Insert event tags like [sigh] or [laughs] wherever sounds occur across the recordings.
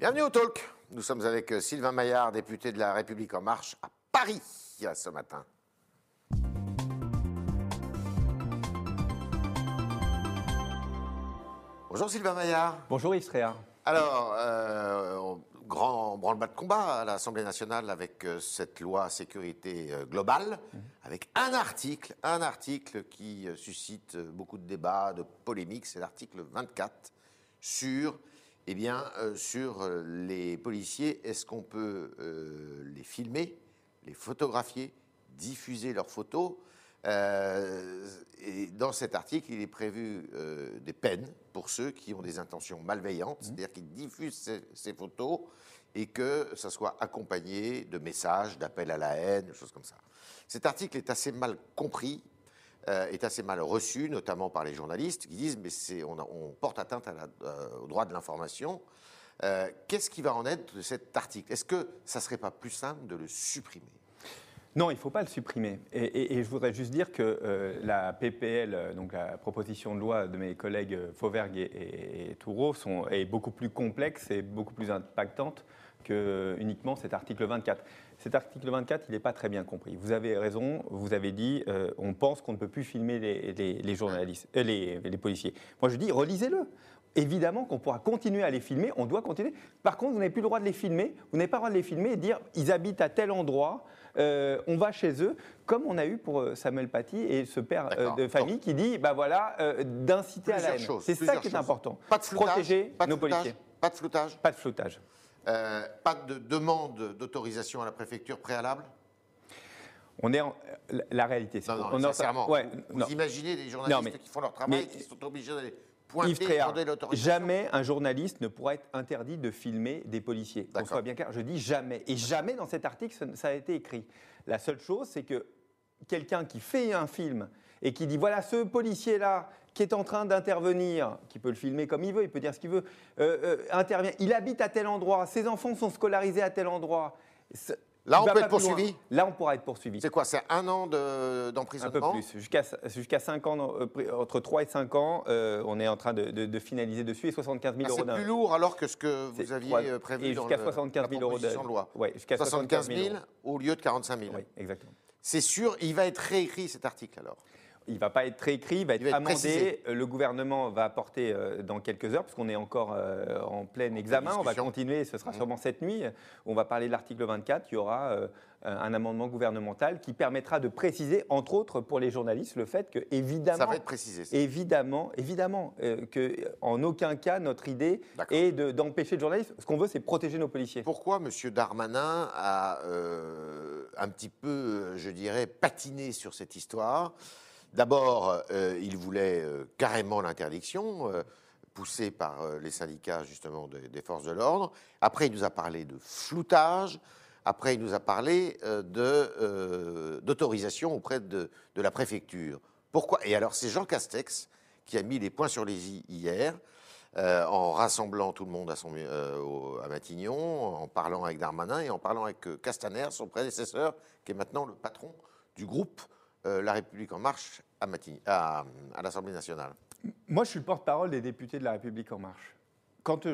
Bienvenue au Talk. Nous sommes avec euh, Sylvain Maillard, député de la République En Marche à Paris ce matin. Bonjour Sylvain Maillard. Bonjour Yves. Alors, euh, grand branle-bas de combat à l'Assemblée nationale avec euh, cette loi sécurité globale, mhm. avec un article, un article qui suscite beaucoup de débats, de polémiques, c'est l'article 24 sur eh bien, euh, sur euh, les policiers, est-ce qu'on peut euh, les filmer, les photographier, diffuser leurs photos Euh, Et dans cet article, il est prévu euh, des peines pour ceux qui ont des intentions malveillantes, c'est-à-dire qui diffusent ces, ces photos et que ça soit accompagné de messages, d'appels à la haine, de choses comme ça. Cet article est assez mal compris euh, est assez mal reçu, notamment par les journalistes, qui disent mais on, porte atteinte à la- euh, au droit de l'information. Euh, Qu'est-ce qui va en être de cet article? Est-ce que ça serait pas plus simple de le supprimer? Non, il ne faut pas le supprimer. Et, je voudrais juste dire que la PPL, donc la proposition de loi de mes collègues Fauvergue et, et, Toureau, est beaucoup plus complexe et beaucoup plus impactante que uniquement cet article 24. Cet article 24, il n'est pas très bien compris. Vous avez raison, vous avez dit, euh, on pense qu'on ne peut plus filmer les, les- les journalistes, euh, les, les policiers. Moi, je dis, relisez-le. Évidemment qu'on pourra continuer à les filmer, on doit continuer. Par contre, vous n'avez plus le droit de les filmer, vous n'avez pas le droit de les filmer et dire ils habitent à tel endroit, euh, on va chez eux, comme on a eu pour Samuel Paty et ce père euh, de famille qui dit bah voilà, euh, d'inciter à la haine. C'est ça qui est important. Pas de floutage, Protéger pas de nos floutage, policiers. Pas de floutage Pas de floutage. Euh, Pas de demande d'autorisation à la préfecture préalable? On est en- la- réalité. Non, non, on en- ouais, vous non. imaginez des journalistes mais- qui font leur travail, qui sont obligés d'aller pointer et Tréhard, demander l'autorisation jamais un journaliste ne pourra être interdit de filmer des policiers. Qu'on soit bien clair, je dis jamais. Et jamais dans cet article, ça a été écrit. La seule chose, c'est que quelqu'un qui fait un film et qui dit voilà ce policier-là qui est en train d'intervenir, qui peut le filmer comme il veut, il peut dire ce qu'il veut, euh, euh, intervient, il habite à tel endroit, ses enfants sont scolarisés à tel endroit. C'est- Là, on peut être poursuivi Là, on pourra être poursuivi. C'est quoi C'est un an de- Un peu d'emprisonnement plus, jusqu'à jusqu'à 5 ans, euh, entre 3 et 5 ans, euh, on est en train de, de- de finaliser dessus et 75 000 Ah, euros C'est d'un- plus lourd alors que ce que vous c'est aviez prévu et dans jusqu'à le- 75 la 000 euros de, proposition de loi. Ouais, jusqu'à 75 000 euros. au lieu de 45 000. Oui, exactement. C'est sûr, il va être réécrit cet article alors. Il ne va pas être réécrit, il va être, amendé. précisé. Euh, Le gouvernement va apporter euh, dans quelques heures, puisqu'on est encore euh, en plein examen. On va continuer, ce sera Mmh. sûrement cette nuit. On va parler de l'article 24. Il y aura euh, un amendement gouvernemental qui permettra de préciser, entre autres pour les journalistes, le fait que, évidemment, Ça va être précisé. ça. Évidemment, évidemment, que en aucun cas notre idée est de- d'empêcher le journaliste. Ce qu'on veut, c'est protéger nos policiers. Pourquoi M. Darmanin a un petit peu, je dirais, patiné sur cette histoire? D'abord, euh, il voulait euh, carrément l'interdiction, euh, poussé par les syndicats justement de- des forces de l'ordre. Après, il nous a parlé de floutage. Après, il nous a parlé d'autorisation auprès de, la préfecture. Pourquoi? Et alors, c'est Jean Castex qui a mis les points sur les i hier, en rassemblant tout le monde à, Matignon, en parlant avec Darmanin et en parlant avec Castaner, son prédécesseur, qui est maintenant le patron du groupe euh, La République En Marche à, l'Assemblée nationale. Moi, je suis le porte-parole des députés de La République En Marche. Quand,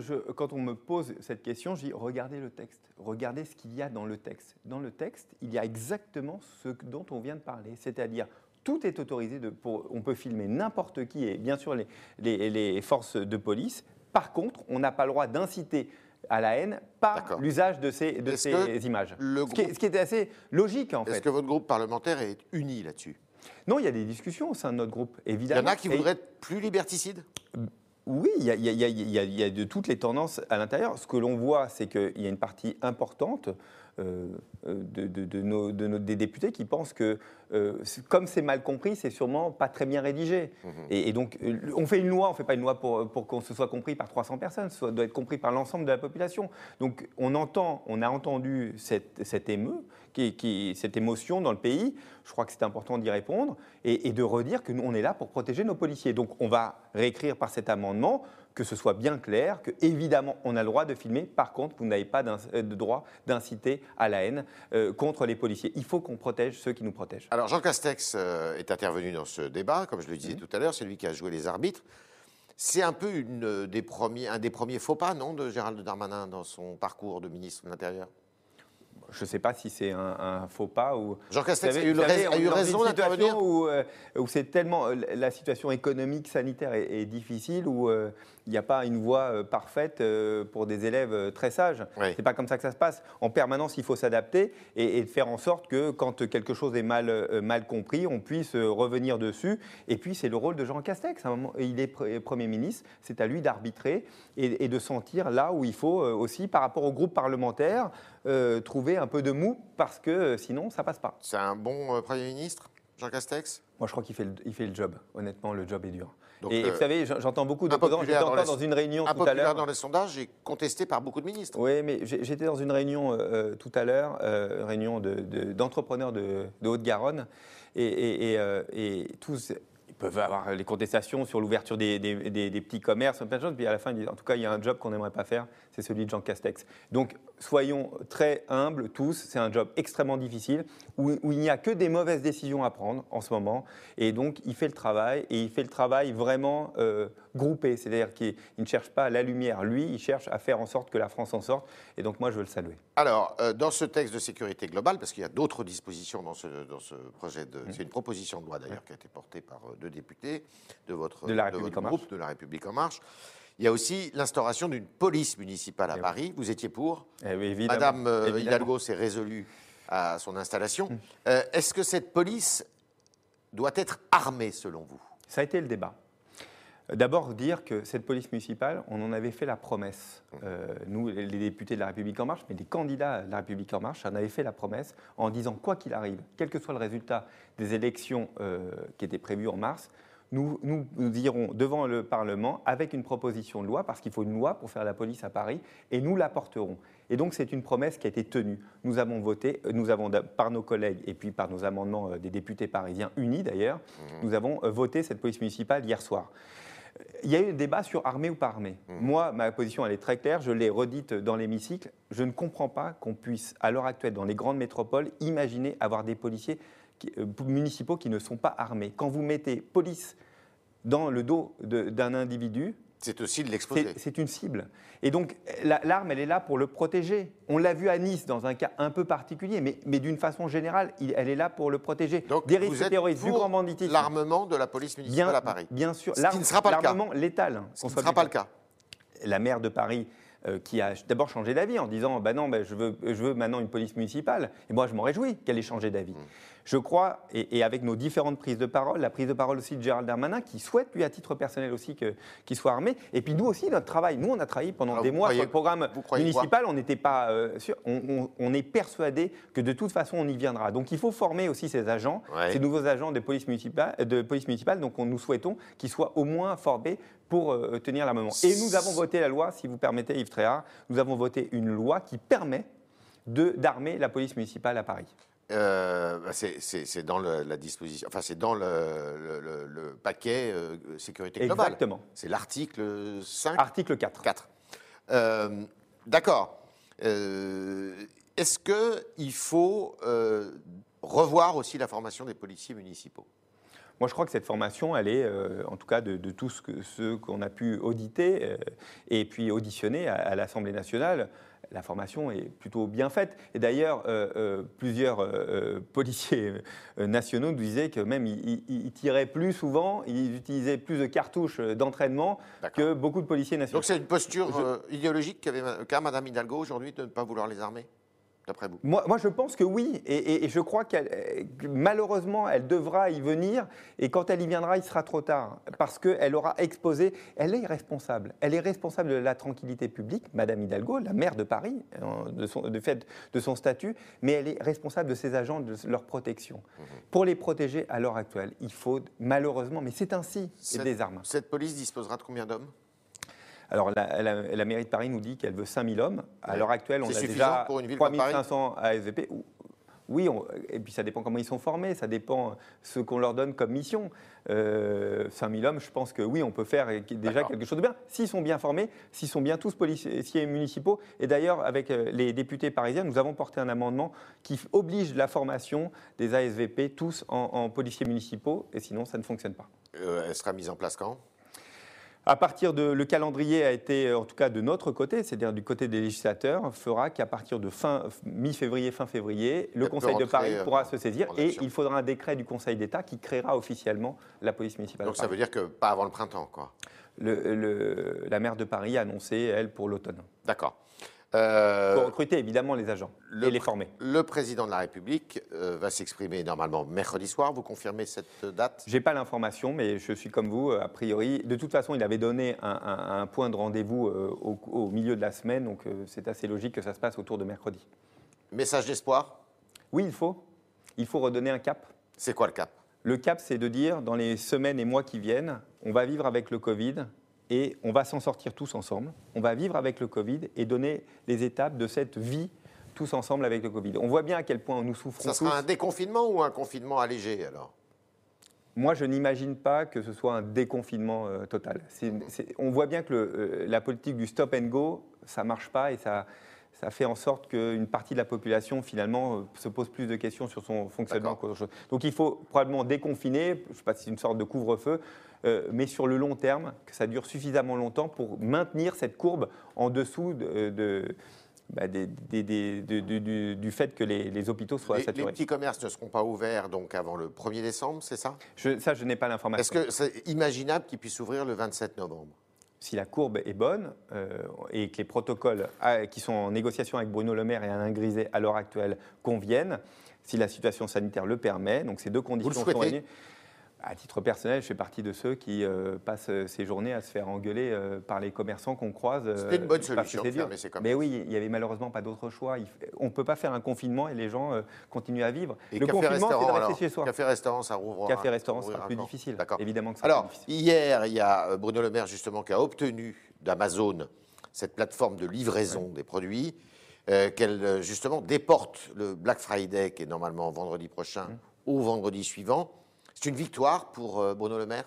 on me pose cette question, je dis regardez le texte, regardez ce qu'il y a dans le texte. Dans le texte, il y a exactement ce dont on vient de parler, c'est-à-dire tout est autorisé, on peut filmer n'importe qui et bien sûr les forces de police. Par contre, on n'a pas le droit d'inciter à la haine par l'usage de ces, de Est-ce ces images. le ce, qui est, groupe- ce qui est assez logique en Est-ce fait. que votre groupe parlementaire est uni là-dessus? Non, il y a des discussions au sein de notre groupe, Il y évidemment. en a qui Et- voudraient être plus liberticides? Oui, il y a- il y a- il y a de toutes les tendances à l'intérieur. Ce que l'on voit, c'est qu'il y a une partie importante euh, euh, de, de- de nos, de nos- des députés qui pensent que, euh, comme c'est mal compris, c'est sûrement pas très bien rédigé. Et, et donc, on fait une loi, on ne fait pas une loi pour, pour qu'on se soit compris par 300 personnes, ça doit être compris par l'ensemble de la population. Donc, on entend, on a entendu cette, cette émeu, qui, qui- cette émotion dans le pays. Je crois que c'est important d'y répondre et, et de redire que nous, on est là pour protéger nos policiers. Donc, on va réécrire par cet amendement que ce soit bien clair, que évidemment on a le droit de filmer. Par contre, vous n'avez pas euh, de droit d'inciter à la haine euh, contre les policiers. Il faut qu'on protège ceux qui nous protègent. Alors Jean Castex euh, est intervenu dans ce débat, comme je le disais tout à l'heure, c'est lui qui a joué les arbitres. C'est un peu une des premiers, un des premiers faux pas, non, de Gérald Darmanin dans son parcours de ministre de l'Intérieur? Je ne sais pas si c'est un, faux pas ou. Jean Castex a eu, raison d'intervenir où, euh, où c'est tellement euh, la situation économique sanitaire est, difficile où euh, il n'y a pas une voie parfaite pour des élèves très sages. Ce C'est pas comme ça que ça se passe. En permanence, il faut s'adapter et, faire en sorte que quand quelque chose est mal mal compris, on puisse revenir dessus. Et puis c'est le rôle de Jean Castex. À un moment, il est premier ministre, c'est à lui d'arbitrer et, et, de sentir là où il faut aussi par rapport au groupe parlementaire trouver un peu de mou parce que euh, sinon, ça passe pas. C'est un bon euh, Premier ministre, Jean Castex? Moi, je crois qu'il fait, le, il fait le job. Honnêtement, le job est dur. et, vous euh, savez, j'entends beaucoup d'opposants. J'étais encore dans, une réunion tout à l'heure. dans les sondages et contesté par beaucoup de ministres. Oui, mais j'étais dans une réunion tout à l'heure, réunion d'entrepreneurs de, de, Haute-Garonne, et, et tous peuvent avoir les contestations sur l'ouverture des, petits commerces, plein de choses, puis à la fin, ils disent, en tout cas, il y a un job qu'on n'aimerait pas faire, c'est celui de Jean Castex. Donc, soyons très humbles tous, c'est un job extrêmement difficile, où, il n'y a que des mauvaises décisions à prendre en ce moment, et donc il fait le travail, et il fait le travail vraiment euh, groupé, c'est-à-dire qu'il ne cherche pas la lumière, lui, il cherche à faire en sorte que la France en sorte, et donc moi, je veux le saluer. Alors, euh, dans ce texte de sécurité globale, parce qu'il y a d'autres dispositions dans ce, dans ce projet de... Mmh. C'est une proposition de loi d'ailleurs qui a été portée par euh, deux députés de votre, de la groupe de La République En Marche. Il y a aussi l'instauration d'une police municipale à eh Paris. Vous étiez pour eh Madame euh, Hidalgo s'est résolue à son installation. Hum. Euh, est-ce que cette police doit être armée selon vous? Ça a été le débat. D'abord dire que cette police municipale, on en avait fait la promesse. Euh, nous, les députés de la République en marche, mais les candidats de la République en marche, en avaient fait la promesse en disant quoi qu'il arrive, quel que soit le résultat des élections qui étaient prévues en mars, nous, irons devant le Parlement avec une proposition de loi, parce qu'il faut une loi pour faire la police à Paris, et nous la porterons. Et donc c'est une promesse qui a été tenue. Nous avons voté, euh, nous avons par nos collègues et puis par nos amendements euh, des députés parisiens unis d'ailleurs, mmh. nous avons euh, voté cette police municipale hier soir. Il y a eu un débat sur armée ou pas armée. Mmh. Moi, ma position, elle est très claire, je l'ai redite dans l'hémicycle. Je ne comprends pas qu'on puisse, à l'heure actuelle, dans les grandes métropoles, imaginer avoir des policiers municipaux qui ne sont pas armés. Quand vous mettez police dans le dos d'un individu, c'est aussi de l'exposer. C'est une cible. Et donc, l'arme, elle est là pour le protéger. On l'a vu à Nice dans un cas un peu particulier, mais, mais d'une façon générale, elle est là pour le protéger. Donc, des risques terroristes, du grand banditisme. L'armement de la police municipale à Paris. Bien sûr. Ce qui ne sera pas le cas. L'armement létal. Ce qui ne sera pas le cas. La maire de Paris euh, qui a d'abord changé d'avis en disant bah non, bah, je, veux, je veux maintenant une police municipale. Et moi, je m'en réjouis qu'elle ait changé d'avis. Mmh. Je crois, et, avec nos différentes prises de parole, la prise de parole aussi de Gérald Darmanin, qui souhaite, lui, à titre personnel aussi, qu'il soit armé. Et puis nous aussi, notre travail. Nous, on a travaillé pendant des mois sur le programme municipal. On n'était pas euh, sûr. On, est persuadé que de toute façon, on y viendra. Donc il faut former aussi ces agents, ces nouveaux agents de police municipale. De police municipale donc nous souhaitons qu'ils soient au moins formés pour euh, tenir l'armement. Et nous avons voté la loi, si vous permettez, Yves Tréhard, nous avons voté une loi qui permet d'armer la police municipale à Paris. Euh, bah, c'est dans la disposition, enfin c'est dans le, paquet euh, sécurité globale. Exactement. C'est l'article 5. Article 4. 4. Euh, d'accord. Est-ce qu'il faut revoir aussi la formation des policiers municipaux? Moi, je crois que cette formation, elle est, en tout cas de, tous ceux qu'on a pu auditer et puis auditionner à l'Assemblée nationale, la formation est plutôt bien faite. Et d'ailleurs, euh, euh, plusieurs euh, policiers nationaux nous disaient que même ils, tiraient plus souvent, ils utilisaient plus de cartouches d'entraînement que beaucoup de policiers nationaux. Donc c'est une posture idéologique qu'a Mme Hidalgo aujourd'hui de ne pas vouloir les armer? Moi, moi, je pense que oui, et, je crois qu'elle, malheureusement, elle devra y venir, et quand elle y viendra, il sera trop tard, parce qu'elle aura exposé, elle est responsable, elle est responsable de la tranquillité publique, Madame Hidalgo, la maire de Paris, hein, de, son, de fait de son statut, mais elle est responsable de ses agents, de leur protection. Mhm. Pour les protéger à l'heure actuelle, il faut malheureusement, mais c'est ainsi, des armes. Cette police disposera de combien d'hommes? Alors, la, mairie de Paris nous dit qu'elle veut 5000 hommes. À l'heure actuelle, on a déjà 3500 ASVP. Oui, et puis ça dépend comment ils sont formés, ça dépend ce qu'on leur donne comme mission. Euh, 5000 hommes, je pense que oui, on peut faire déjà quelque chose de bien. S'ils sont bien formés, s'ils sont bien tous policiers municipaux. Et d'ailleurs, avec euh, les députés parisiens, nous avons porté un amendement qui oblige la formation des ASVP tous en, policiers municipaux, et sinon ça ne fonctionne pas. Euh, elle sera mise en place quand? À partir de le calendrier a été en tout cas de notre côté, c'est-à-dire du côté des législateurs, fera qu'à partir de fin mi-février, fin février, le Elle Conseil de Paris euh, pourra se saisir et il faudra un décret du Conseil d'État qui créera officiellement la police municipale. Donc ça veut dire que pas avant le printemps, quoi. Le- le- la maire de Paris a annoncé elle pour l'automne. D'accord. Euh, Pour recruter évidemment les agents le et les former. Le président de la République euh, va s'exprimer normalement mercredi soir. Vous confirmez cette date? J'ai pas l'information, mais je suis comme vous, euh, a priori. De toute façon, il avait donné un, un- un point de rendez-vous euh, au, au milieu de la semaine, donc euh, c'est assez logique que ça se passe autour de mercredi. Message d'espoir? Oui, il faut. Il faut redonner un cap. C'est quoi le cap? Le cap, c'est de dire, dans les semaines et mois qui viennent, on va vivre avec le Covid et on va s'en sortir tous ensemble. On va vivre avec le Covid et donner les étapes de cette vie tous ensemble avec le Covid. On voit bien à quel point nous souffrons Ça tous. sera un déconfinement ou un confinement allégé alors? Moi, je n'imagine pas que ce soit un déconfinement euh, total. On voit bien que le, euh, la politique du stop and go, ça ne marche pas et ça, ça fait en sorte qu'une partie de la population, finalement, euh, se pose plus de questions sur son fonctionnement qu'autre chose. Donc il faut probablement déconfiner, je ne sais pas si c'est une sorte de couvre-feu, mais sur le long terme, que ça dure suffisamment longtemps pour maintenir cette courbe en dessous de, de- bah, des- des- des- de- de- du, du fait que les, les hôpitaux soient les, les saturés. petits commerces ne seront pas ouverts donc avant le 1er décembre, c'est ça? Je- ça, je n'ai pas l'information. Est-ce que c'est imaginable qu'ils puissent ouvrir le 27 novembre? Si la courbe est bonne euh, et que les protocoles ah, qui sont en négociation avec Bruno Le Maire et Alain Griset à l'heure actuelle conviennent, si la situation sanitaire le permet, donc ces deux conditions sont souhaitez? réunies. À titre personnel, je fais partie de ceux qui euh, passent ces journées à se faire engueuler euh, par les commerçants qu'on croise. euh, C'était une bonne solution, fermer commerces. Mais oui, il y avait malheureusement pas d'autre choix. Il on ne peut pas faire un confinement et les gens euh, continuent à vivre. Et le confinement, c'est de rester chez soi. Café-restaurant, ça rouvre. Café-restaurant sera plus difficile. Évidemment que ça Alors, plus hier, il y a euh, Bruno Le Maire, justement, qui a obtenu d'Amazon cette plateforme de livraison des produits, euh, qu'elle, euh, justement, déporte le Black Friday, qui est normalement vendredi prochain, Mmh. au vendredi suivant. C'est une victoire pour euh, Bruno Le Maire?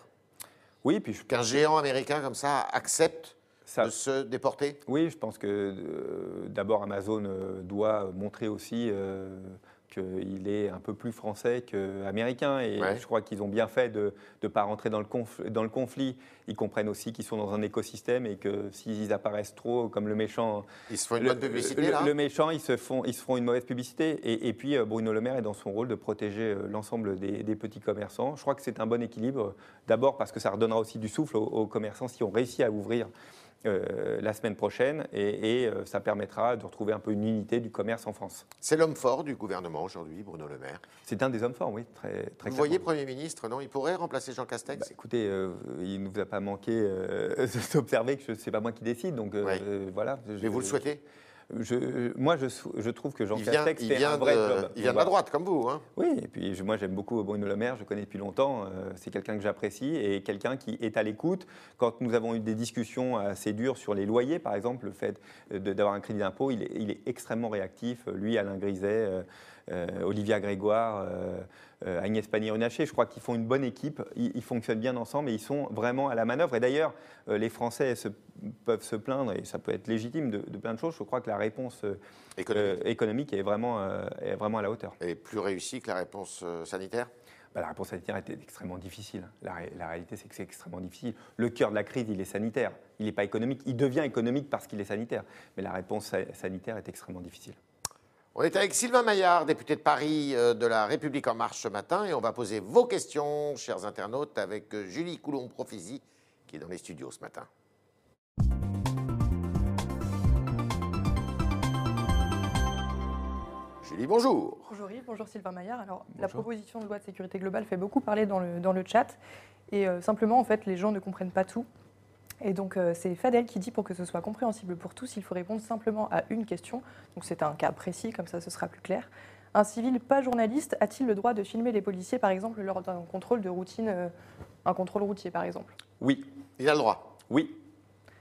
Oui, puis je Qu'un géant américain comme ça accepte ça, de se déporter? Oui, je pense que euh, d'abord Amazon euh, doit montrer aussi euh, qu'il est un peu plus français qu'américain. Et Ouais. je crois qu'ils ont bien fait de ne pas rentrer dans le, conf- dans le conflit. Ils comprennent aussi qu'ils sont dans un écosystème et que s'ils apparaissent trop comme le méchant, Ils se font une le, bonne publicité, le- là le méchant, ils se, font, ils se font une mauvaise publicité. Et, et puis euh, Bruno Le Maire est dans son rôle de protéger euh, l'ensemble des, des petits commerçants. Je crois que c'est un bon équilibre. D'abord parce que ça redonnera aussi du souffle aux, aux commerçants si on réussit à ouvrir euh, la semaine prochaine et, et, euh, ça permettra de retrouver un peu une unité du commerce en France. C'est l'homme fort du gouvernement aujourd'hui, Bruno Le Maire. C'est un des hommes forts, oui, très, très Vous voyez. Premier ministre, non? Il pourrait remplacer Jean Castex? Bah, écoutez, euh, il ne vous a pas manqué [laughs] d'observer que ce n'est pas moi qui décide, donc voilà. Mais vous le souhaitez? je, Moi, je, trouve que Jean il Castex vient un vrai de, job. il vient de la droite, comme vous. Hein Oui, et puis je- moi j'aime beaucoup Bruno Le Maire, je connais depuis longtemps, euh, c'est quelqu'un que j'apprécie et quelqu'un qui est à l'écoute. Quand nous avons eu des discussions assez dures sur les loyers, par exemple, le fait d'avoir un crédit d'impôt, il est, il est extrêmement réactif. Lui, Alain Griset, euh, euh, Olivia Grégoire, Agnès Pannier-Runacher, je crois qu'ils font une bonne équipe, ils, fonctionnent bien ensemble et ils sont vraiment à la manœuvre. Et d'ailleurs, les Français se- peuvent se plaindre, et ça peut être légitime, de, de plein de choses. Je crois que la réponse euh, Économique. euh, économique est vraiment, euh, est vraiment à la hauteur. Et plus réussi que la réponse sanitaire? Bah, la réponse sanitaire était extrêmement difficile. La, ré- la réalité, c'est que c'est extrêmement difficile. Le cœur de la crise, il est sanitaire. Il n'est pas économique. Il devient économique parce qu'il est sanitaire. Mais la réponse sa- sanitaire est extrêmement difficile. On est avec Sylvain Maillard, député de Paris de la République En Marche ce matin, et on va poser vos questions, chers internautes, avec Julie Coulomb-Profézy, qui est dans les studios ce matin. Bonjour. Bonjour Yves, bonjour Sylvain Maillard. Alors, la proposition de loi de sécurité globale fait beaucoup parler dans le, dans le chat. Et euh, simplement, en fait, les gens ne comprennent pas tout. Et donc, euh, c'est Fadel qui dit pour que ce soit compréhensible pour tous, il faut répondre simplement à une question. Donc, c'est un cas précis, comme ça, ce sera plus clair. Un civil pas journaliste a-t-il le droit de filmer les policiers, par exemple, lors d'un contrôle de routine, euh, un contrôle routier, par exemple? Oui, Il a le droit. oui.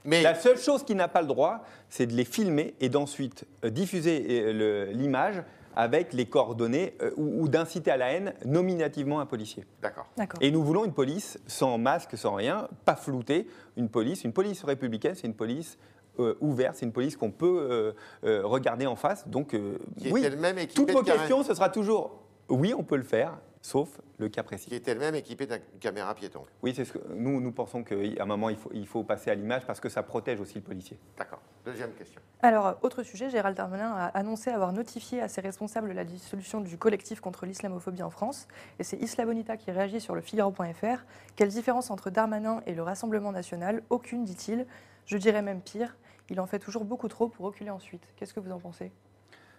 Mais La seule chose qu'il n'a pas le droit, c'est de les filmer et d'ensuite diffuser l'image avec les coordonnées euh, ou, ou d'inciter à la haine nominativement un policier. D'accord. D'accord. Et nous voulons une police sans masque, sans rien, pas floutée. Une police, une police républicaine, c'est une police euh, ouverte, c'est une police qu'on peut euh, euh, regarder en face. Donc, euh, Qui est oui, toutes vos questions, ce sera toujours oui, on peut le faire. Sauf le cas précis. Qui est elle-même équipée d'une caméra piéton. Oui, c'est ce que nous, nous pensons qu'à un moment, il faut, il faut passer à l'image parce que ça protège aussi le policier. D'accord. Deuxième question. Alors, autre sujet, Gérald Darmanin a annoncé avoir notifié à ses responsables la dissolution du collectif contre l'islamophobie en France. Et c'est Isla Bonita qui réagit sur le Figaro.fr. Quelle différence entre Darmanin et le Rassemblement national? Aucune, dit-il. Je dirais même pire. Il en fait toujours beaucoup trop pour reculer ensuite. Qu'est-ce que vous en pensez?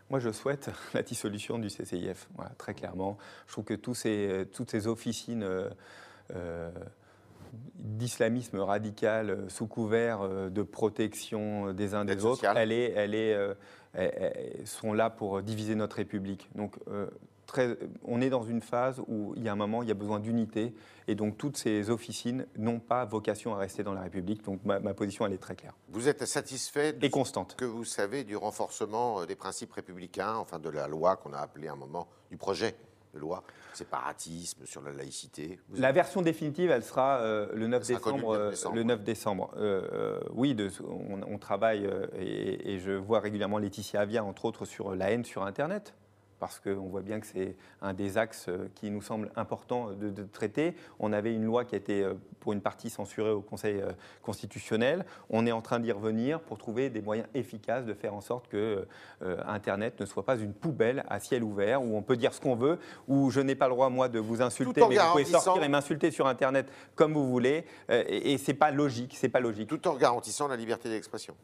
Moi, je souhaite [laughs] la dissolution du CCIF, voilà, très clairement. Je trouve que tous ces, toutes ces officines euh, euh, d'islamisme radical euh, sous couvert de protection des uns des autres, elles, est, elle est, elles, sont là pour diviser notre République. Donc, on est dans une phase où il y a un moment, il y a besoin d'unité, et donc toutes ces officines n'ont pas vocation à rester dans la République. Donc ma, position, elle est très claire. Vous êtes satisfait de et constante. que vous savez du renforcement euh, des principes républicains, enfin de la loi qu'on a appelée à un moment, du projet de loi séparatisme, sur la laïcité? La version définitive, elle sera euh, le, 9 décembre, le 9 décembre. Euh, oui, de, on, travaille et, et, je vois régulièrement Laetitia Avia, entre autres, sur la haine sur Internet parce qu'on voit bien que c'est un des axes euh, qui nous semble important de, traiter. On avait une loi qui a été euh, pour une partie censurée au Conseil euh, constitutionnel. On est en train d'y revenir pour trouver des moyens efficaces de faire en sorte que Internet ne soit pas une poubelle à ciel ouvert où on peut dire ce qu'on veut, où je n'ai pas le droit moi de vous insulter, mais vous pouvez sortir et m'insulter sur Internet comme vous voulez. Et, et c'est pas logique, c'est pas logique. Tout en garantissant la liberté d'expression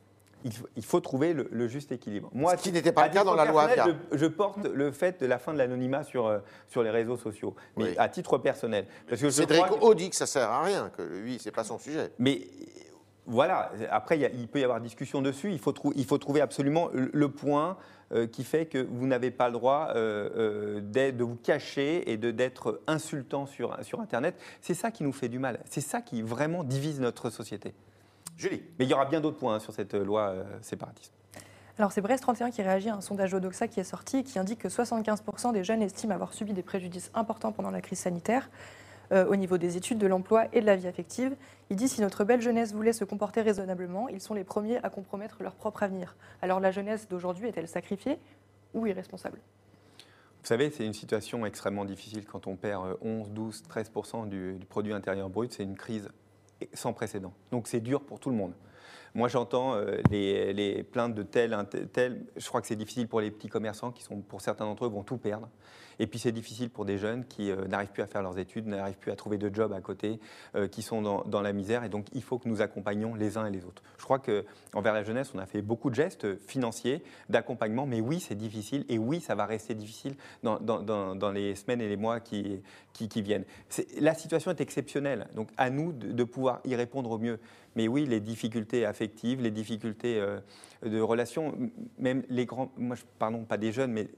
il faut, trouver le, juste équilibre. Moi, Ce qui n'était pas le cas dans la loi je, je, porte le fait de la fin de l'anonymat sur, euh, sur les réseaux sociaux, mais à titre personnel. Parce que Cédric que... dit que ça sert à rien, que lui, c'est pas son sujet. Mais voilà, après, il, peut y avoir discussion dessus. Il faut, il faut trouver absolument le, point euh, qui fait que vous n'avez pas le droit euh, de vous cacher et d'être insultant sur, sur Internet. C'est ça qui nous fait du mal. C'est ça qui vraiment divise notre société. Julie. Mais il y aura bien d'autres points hein, sur cette euh, loi euh, séparatiste. Alors c'est Brest 31 qui réagit à un sondage Odoxa qui est sorti et qui indique que 75% des jeunes estiment avoir subi des préjudices importants pendant la crise sanitaire euh, au niveau des études, de l'emploi et de la vie affective. Il dit si notre belle jeunesse voulait se comporter raisonnablement, ils sont les premiers à compromettre leur propre avenir. Alors la jeunesse d'aujourd'hui est-elle sacrifiée ou irresponsable? Vous savez, c'est une situation extrêmement difficile quand on perd 11, 12, 13 du, du produit intérieur brut. C'est une crise sans précédent. Donc c'est dur pour tout le monde. Moi, j'entends euh, les, plaintes de tel, tel. Je crois que c'est difficile pour les petits commerçants qui, sont, pour certains d'entre eux, vont tout perdre. Et puis, c'est difficile pour des jeunes qui euh, n'arrivent plus à faire leurs études, n'arrivent plus à trouver de job à côté, euh, qui sont dans, la misère. Et donc, il faut que nous accompagnions les uns et les autres. Je crois qu'envers la jeunesse, on a fait beaucoup de gestes financiers, d'accompagnement. Mais oui, c'est difficile. Et oui, ça va rester difficile dans, les semaines et les mois qui, viennent. La situation est exceptionnelle. Donc, à nous de pouvoir y répondre au mieux. Mais oui, les difficultés affectives, les difficultés euh, de relations, même les grands, moi je pas des jeunes, mais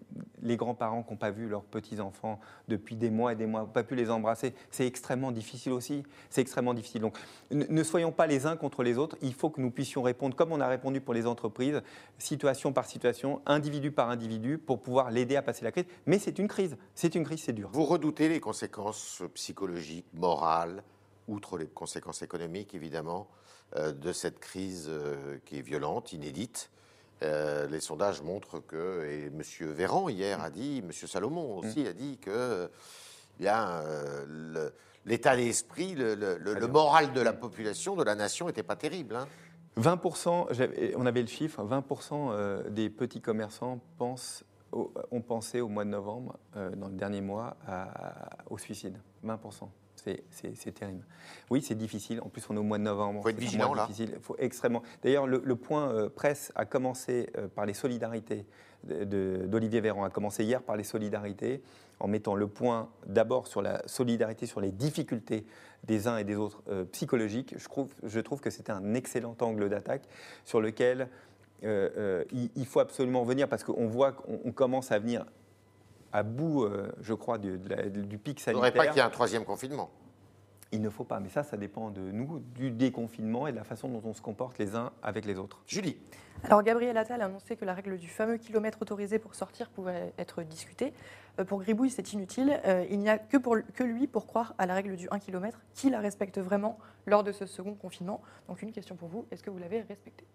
les grands-parents qui n'ont pas vu leurs petits-enfants depuis des mois et des mois, pas pu les embrasser, c'est extrêmement difficile aussi. C'est extrêmement difficile. Donc ne soyons pas les uns contre les autres. Il faut que nous puissions répondre comme on a répondu pour les entreprises, situation par situation, individu par individu, pour pouvoir l'aider à passer la crise. Mais c'est une crise. C'est une crise, c'est dur. Vous redoutez les conséquences psychologiques, morales, outre les conséquences économiques évidemment de cette crise euh, qui est violente, inédite. Euh, les sondages montrent que, et M. Véran hier a dit, M. Salomon aussi a dit que l'état d'esprit, le, moral de la population, de la nation n'était pas terrible. 20%, hein. on avait le chiffre, 20% des petits commerçants pensent, ont pensé au mois de novembre, dans le dernier mois, au suicide. 20% c'est terrible. Oui, c'est difficile. En plus, on est au mois de novembre. Il faut être vigilant, là. Il faut extrêmement. D'ailleurs, le, point euh, presse a commencé euh, par les solidarités d'Olivier Véran, a commencé hier par les solidarités, en mettant le point d'abord sur la solidarité, sur les difficultés des uns et des autres euh, psychologiques. Je trouve, je trouve que c'était un excellent angle d'attaque sur lequel il, faut absolument venir parce qu'on voit qu'on commence à venir à bout, euh, je crois, du, du pic sanitaire. Il ne faudrait pas qu'il y ait un troisième confinement. Il ne faut pas, mais ça, ça dépend de nous, du déconfinement et de la façon dont on se comporte les uns avec les autres. Julie. Alors, Gabriel Attal a annoncé que la règle du fameux kilomètre autorisé pour sortir pouvait être discutée. Euh, pour Gribouille, c'est inutile. Euh, il n'y a que, pour, que lui pour croire à la règle du 1 km. Qui la respecte vraiment lors de ce second confinement Donc, une question pour vous est-ce que vous l'avez respectée?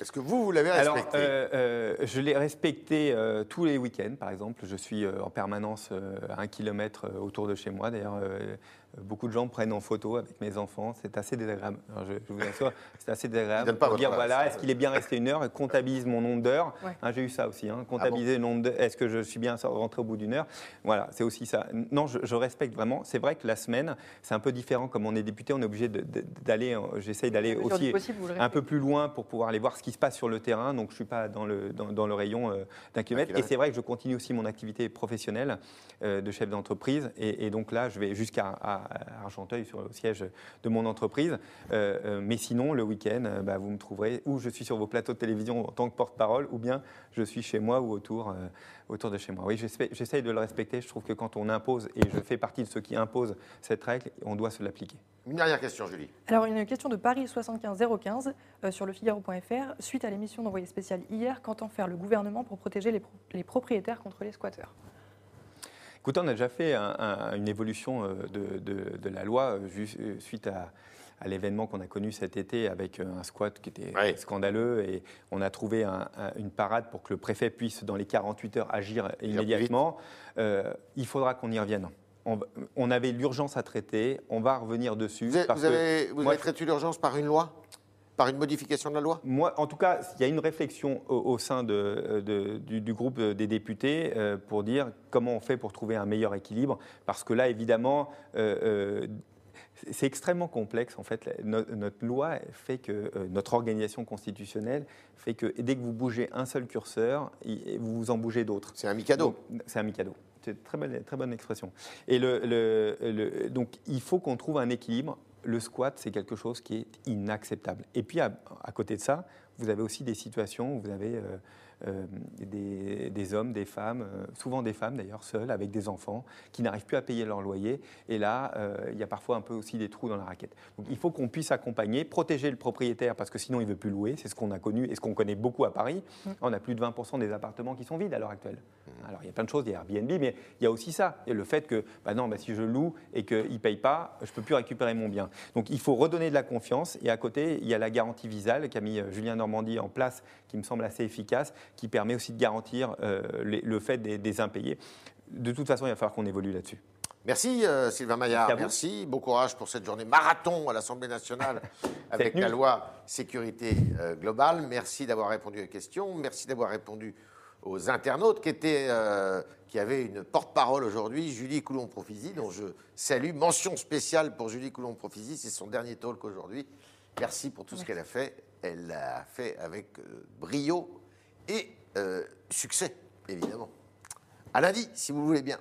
Est-ce que vous, vous l'avez Alors, respecté? euh, euh, je l'ai respecté euh, tous les week-ends, par exemple. Je suis en permanence à un kilomètre autour de chez moi. D'ailleurs, beaucoup de gens me prennent en photo avec mes enfants. C'est assez désagréable. Alors, je, je vous assure, [laughs] c'est assez désagréable. pas Pour dire, voilà, est-ce qu'il est bien resté une heure et comptabilise mon nombre d'heures. Ouais. Hein, J'ai eu ça aussi. hein, comptabiliser le nombre d'heures. Est-ce que je suis bien rentré au bout d'une heure? Voilà, c'est aussi ça. Non, je, je respecte vraiment. C'est vrai que la semaine, c'est un peu différent. Comme on est député, on est obligé d'aller. euh, J'essaye d'aller aussi possible, un peu plus loin pour pouvoir aller voir ce qui se passe sur le terrain. Donc, je ne suis pas dans le, dans, dans le rayon euh, d'un kilomètre. Et c'est vrai que je continue aussi mon activité professionnelle euh, de chef d'entreprise. Et, et donc là, je vais jusqu'à à- Argenteuil, sur le siège de mon entreprise. Euh, euh, mais sinon, le week-end, euh, bah, vous me trouverez ou je suis sur vos plateaux de télévision en tant que porte-parole, ou bien je suis chez moi ou autour, euh, autour de chez moi. Oui, j'essaye de le respecter. Je trouve que quand on impose, et je fais partie de ceux qui imposent cette règle, on doit se l'appliquer. Une dernière question, Julie. Alors, une question de Paris 75015 euh, sur le Figaro.fr. Suite à l'émission d'envoyé spécial hier, qu'entend faire le gouvernement pour protéger les, pro- les propriétaires contre les squatteurs? Écoutez, on a déjà fait un- un- une évolution euh, de, de- de la loi euh, euh, suite à, à l'événement qu'on a connu cet été avec un squat qui était Ouais. scandaleux et on a trouvé un- un- une parade pour que le préfet puisse, dans les 48 heures, agir immédiatement. Euh, il faudra qu'on y revienne. On, va- on avait l'urgence à traiter, on va revenir dessus. Vous avez, parce vous que- avez- vous moi, avez traité l'urgence par une loi? Par une modification de la loi Moi, en tout cas, il y a une réflexion au, au sein de- de- du, du groupe des députés euh, pour dire comment on fait pour trouver un meilleur équilibre. Parce que là, évidemment, euh, euh, c'est extrêmement complexe. En fait, No- notre loi fait que euh, notre organisation constitutionnelle fait que dès que vous bougez un seul curseur, vous en bougez d'autres. C'est un Mikado. C'est un Mikado. C'est une très bonne, très bonne expression. Et le, le- le- donc, il faut qu'on trouve un équilibre. Le squat, c'est quelque chose qui est inacceptable. Et puis, à, côté de ça, vous avez aussi des situations où vous avez euh, euh, des, des hommes, des femmes, euh, souvent des femmes d'ailleurs, seules, avec des enfants, qui n'arrivent plus à payer leur loyer. Et là, euh, il y a parfois un peu aussi des trous dans la raquette. Donc, il faut qu'on puisse accompagner, protéger le propriétaire, parce que sinon, il ne veut plus louer. C'est ce qu'on a connu et ce qu'on connaît beaucoup à Paris. On a plus de 20% des appartements qui sont vides à l'heure actuelle. Alors, il y a plein de choses, il y a Airbnb, mais il y a aussi ça. Il y a le fait que, bah non, bah, si je loue et qu'il ne paye pas, je ne peux plus récupérer mon bien. Donc, il faut redonner de la confiance. Et à côté, il y a la garantie Visal qu'a mis Julien Normandie en place, qui me semble assez efficace, qui permet aussi de garantir euh, les- le fait des, des impayés. De toute façon, il va falloir qu'on évolue là-dessus. Merci euh, Sylvain Maillard, Merci merci. Bon courage pour cette journée marathon à l'Assemblée nationale [laughs] avec la loi sécurité euh, globale. Merci d'avoir répondu aux questions, merci d'avoir répondu aux internautes qui, étaient, euh, qui avaient une porte-parole aujourd'hui, Julie Coulon-Profisi, dont je salue. Mention spéciale pour Julie Coulon-Profisi, c'est son dernier talk aujourd'hui. Merci pour tout ce qu'elle a fait elle l'a fait avec euh, brio et euh, succès, évidemment. À lundi, si vous voulez bien.